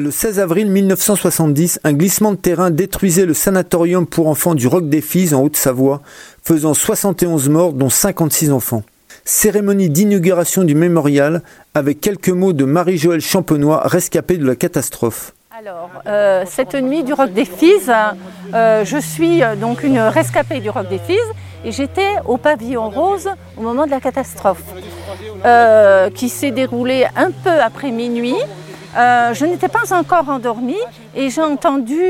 Le 16 avril 1970, un glissement de terrain détruisait le sanatorium pour enfants du Roc des Fises en Haute-Savoie, faisant 71 morts dont 56 enfants. Cérémonie d'inauguration du mémorial avec quelques mots de Marie-Joëlle Champenois, rescapée de la catastrophe. Alors, euh, cette nuit du Roc des Fises, euh, je suis euh, donc une rescapée du Roc des Fises et j'étais au pavillon rose au moment de la catastrophe qui s'est déroulée un peu après minuit. Je n'étais pas encore endormie et j'ai entendu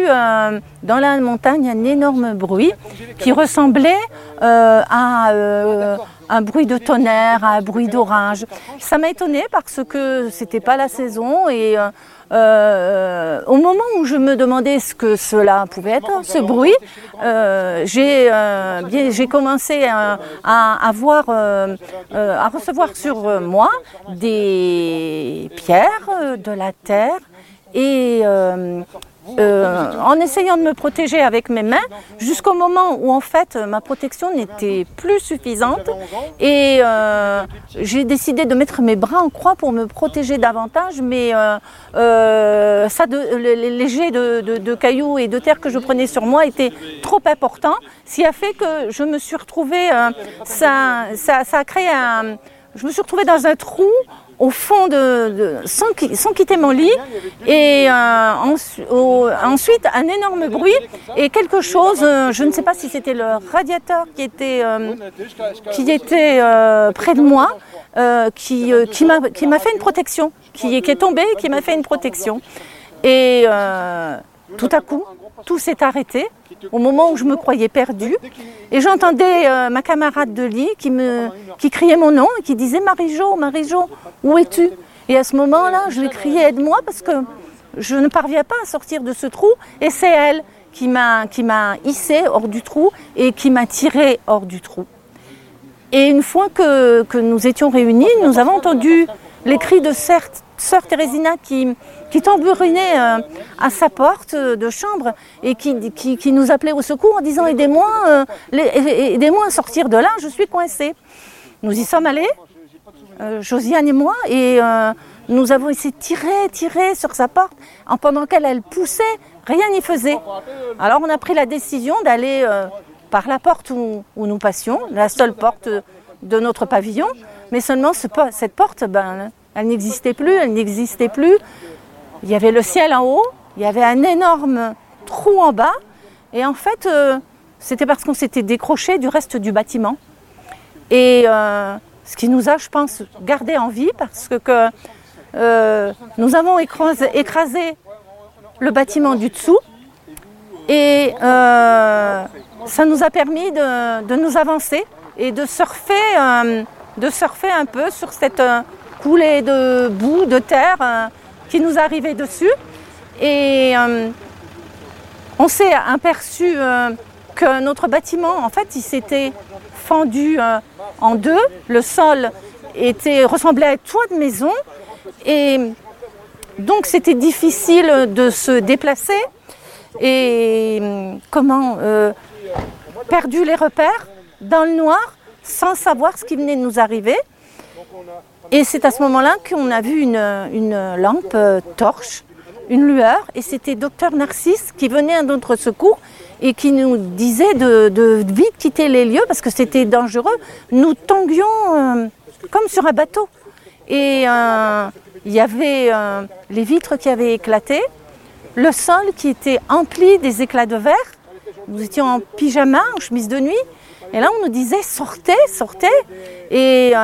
dans la montagne un énorme bruit qui ressemblait à un bruit de tonnerre, à un bruit d'orage. Ça m'a étonnée parce que c'était pas la saison et euh, au moment où je me demandais ce que cela pouvait être, ce bruit, euh, euh, j'ai commencé à, à, à recevoir sur moi des pierres, de la terre et euh, en essayant de me protéger avec mes mains, jusqu'au moment où en fait ma protection n'était plus suffisante. Et euh, j'ai décidé de mettre mes bras en croix pour me protéger davantage, mais euh, ça les, jets de, cailloux et de terre que je prenais sur moi étaient trop importants, ce qui a fait que je me suis retrouvée, ça, ça, ça a créé un, je me suis retrouvée dans un trou au fond de, sans, quitter mon lit et euh, ensuite un énorme bruit et quelque chose, euh, je ne sais pas si c'était le radiateur qui était, euh, qui était près de moi, qui, qui m'a fait une protection, qui, qui est tombé qui m'a fait une protection. Et tout à coup, tout s'est arrêté au moment où je me croyais perdue. Et j'entendais euh, ma camarade de lit qui, criait mon nom et qui disait Marie-Jo, Marie-Jo, où es-tu? Et à ce moment-là, je lui ai crié Aide-moi parce que je ne parviens pas à sortir de ce trou. Et c'est elle qui m'a, qui m'a hissé hors du trou et qui m'a tiré hors du trou. Et une fois que, que nous étions réunis, nous avons entendu les cris de sœur Thérésina qui, qui tambourinait euh, à sa porte de chambre et qui, nous appelait au secours en disant Aidez-moi, euh, aidez-moi à sortir de là, je suis coincée. Nous y sommes allés, euh, Josiane et moi, et nous avons essayé de tirer, tirer sur sa porte. En pendant qu'elle elle poussait, rien n'y faisait. Alors on a pris la décision d'aller par la porte où, nous passions, la seule porte de notre pavillon, mais seulement cette porte, ben, elle n'existait plus, elle n'existait plus. Il y avait le ciel en haut, il y avait un énorme trou en bas, et en fait, euh, c'était parce qu'on s'était décroché du reste du bâtiment. Et euh, ce qui nous a, je pense, gardé en vie, parce que, euh, nous avons écrasé, le bâtiment du dessous, et ça nous a permis de, nous avancer et de surfer, de surfer un peu sur cette coulée de boue, de terre qui nous arrivait dessus. Et euh, on s'est aperçu euh, que notre bâtiment, en fait, il s'était fendu euh, en deux. Le sol était, ressemblait à un toit de maison. Et donc, c'était difficile de se déplacer. Et comment perdu les repères dans le noir sans savoir ce qui venait de nous arriver. Et c'est à ce moment-là qu'on a vu une, lampe euh, torche, une lueur, et c'était docteur Narcisse qui venait à notre secours et qui nous disait de, vite quitter les lieux parce que c'était dangereux. Nous tanguions euh, comme sur un bateau. Et euh, il y avait les vitres qui avaient éclaté, le sol qui était empli des éclats de verre. Nous étions en pyjama, en chemise de nuit. Et là, on nous disait sortez, sortez. Et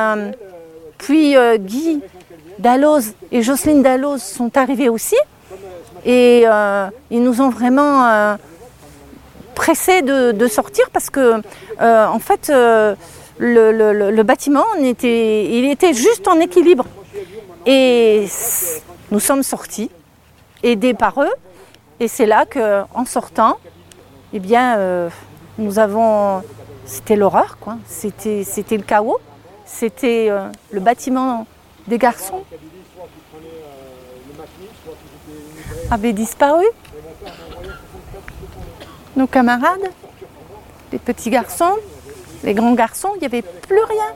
puis euh, Guy Dalloz et Jocelyne Dalloz sont arrivés aussi. Et euh, ils nous ont vraiment euh, pressés de, sortir parce que, en fait, le, bâtiment, était, il était juste en équilibre. Et nous sommes sortis, aidés par eux. Et c'est là qu'en sortant, eh bien, nous avons. C'était l'horreur, quoi. C'était le chaos. C'était euh, le bâtiment des garçons avait disparu. Nos camarades, les petits garçons, les grands garçons, il n'y avait plus rien.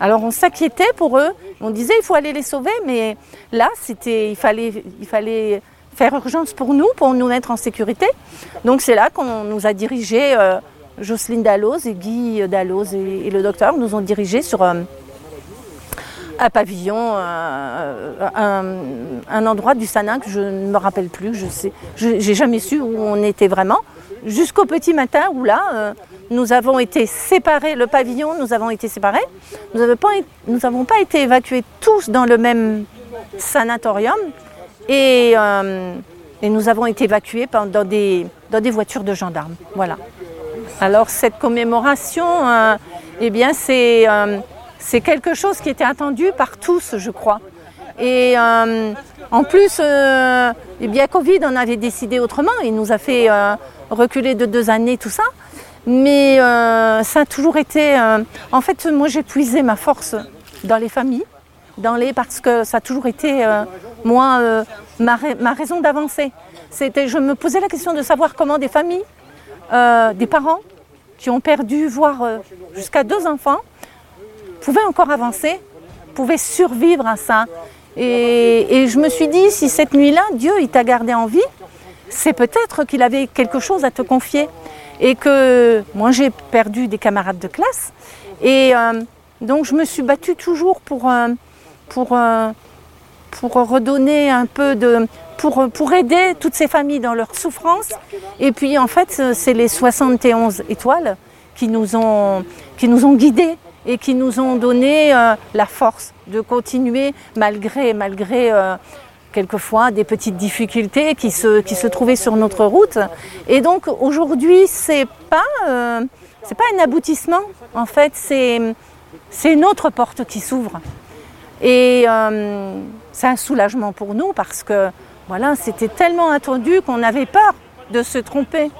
Alors on s'inquiétait pour eux. On disait il faut aller les sauver, mais là c'était il fallait il fallait faire urgence pour nous, pour nous mettre en sécurité. Donc c'est là qu'on nous a dirigés, euh, Jocelyne Dalloz et Guy Dalloz et, le docteur nous ont dirigés sur euh, un pavillon, un, un, endroit du Sanin que je ne me rappelle plus, je sais, j'ai jamais su où on était vraiment, jusqu'au petit matin où là, euh, nous avons été séparés, le pavillon, nous avons été séparés, nous n'avons pas, été évacués tous dans le même sanatorium et, euh, et nous avons été évacués dans des, dans des voitures de gendarmes. Voilà. Alors cette commémoration, euh, eh bien c'est c'est quelque chose qui était attendu par tous, je crois. Et euh, en plus, euh, eh bien, Covid en avait décidé autrement. Il nous a fait euh, reculer de deux années, tout ça. Mais ça a toujours été. en fait, moi, j'ai puisé ma force dans les familles, dans les, parce que ça a toujours été, moi, ma, ma, raison d'avancer. C'était, je me posais la question de savoir comment des familles, des parents qui ont perdu, voire jusqu'à deux enfants, pouvait encore avancer, pouvait survivre à ça. Et, je me suis dit, si cette nuit-là, Dieu, il t'a gardé en vie, c'est peut-être qu'il avait quelque chose à te confier. Et que moi, j'ai perdu des camarades de classe. Et euh, donc, je me suis battue toujours pour, euh, pour, euh, pour redonner un peu de... Pour, pour aider toutes ces familles dans leur souffrance. Et puis, en fait, c'est les 71 étoiles qui nous ont, qui nous ont guidés et qui nous ont donné euh, la force de continuer malgré, malgré euh, quelquefois des petites difficultés qui se, qui se trouvaient sur notre route. Et donc aujourd'hui, c'est pas, euh, pas un aboutissement, en fait, c'est, c'est une autre porte qui s'ouvre. Et c'est un soulagement pour nous parce que voilà, c'était tellement attendu qu'on avait peur de se tromper.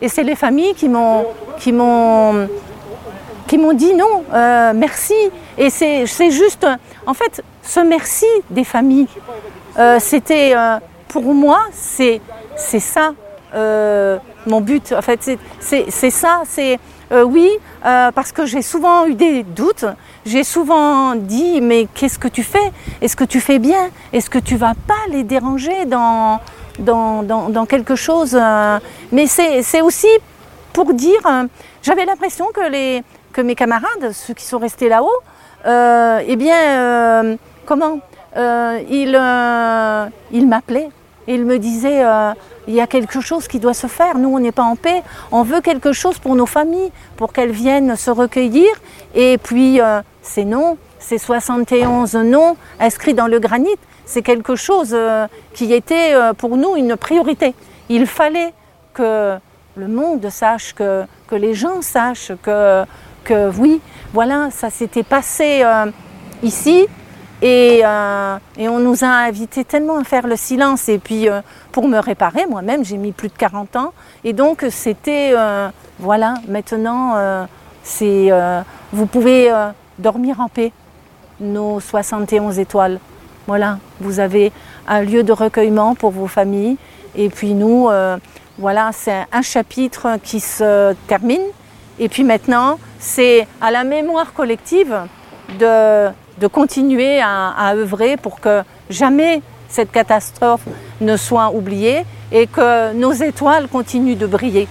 Et c'est les familles qui m'ont, qui m'ont qui m'ont dit non, euh, merci. Et c'est juste, en fait, ce merci des familles, euh, c'était euh, pour moi, c'est ça mon but. En fait, c'est ça, c'est oui, parce que j'ai souvent eu des doutes. J'ai souvent dit, mais qu'est-ce que tu fais? Est-ce que tu fais bien? Est-ce que tu vas pas les déranger dans, quelque chose Mais c'est aussi pour dire, j'avais l'impression que mes camarades, ceux qui sont restés là-haut, euh, eh bien, euh, comment euh, Ils, ils m'appelaient. Ils me disaient, il y a quelque chose qui doit se faire, nous on n'est pas en paix, on veut quelque chose pour nos familles, pour qu'elles viennent se recueillir. Et puis, ces noms, ces 71 noms inscrits dans le granit, c'est quelque chose qui était pour nous une priorité. Il fallait que le monde sache, que, les gens sachent que que oui, voilà, ça s'était passé euh, ici euh, et, on nous a invités tellement à faire le silence. Et puis euh, pour me réparer, moi-même, j'ai mis plus de 40 ans. Et donc c'était, voilà, maintenant, c'est, vous pouvez dormir en paix, nos 71 étoiles. Voilà, vous avez un lieu de recueillement pour vos familles. Et puis nous, voilà, c'est un chapitre qui se termine. Et puis maintenant, c'est à la mémoire collective de, continuer à, œuvrer pour que jamais cette catastrophe ne soit oubliée et que nos étoiles continuent de briller.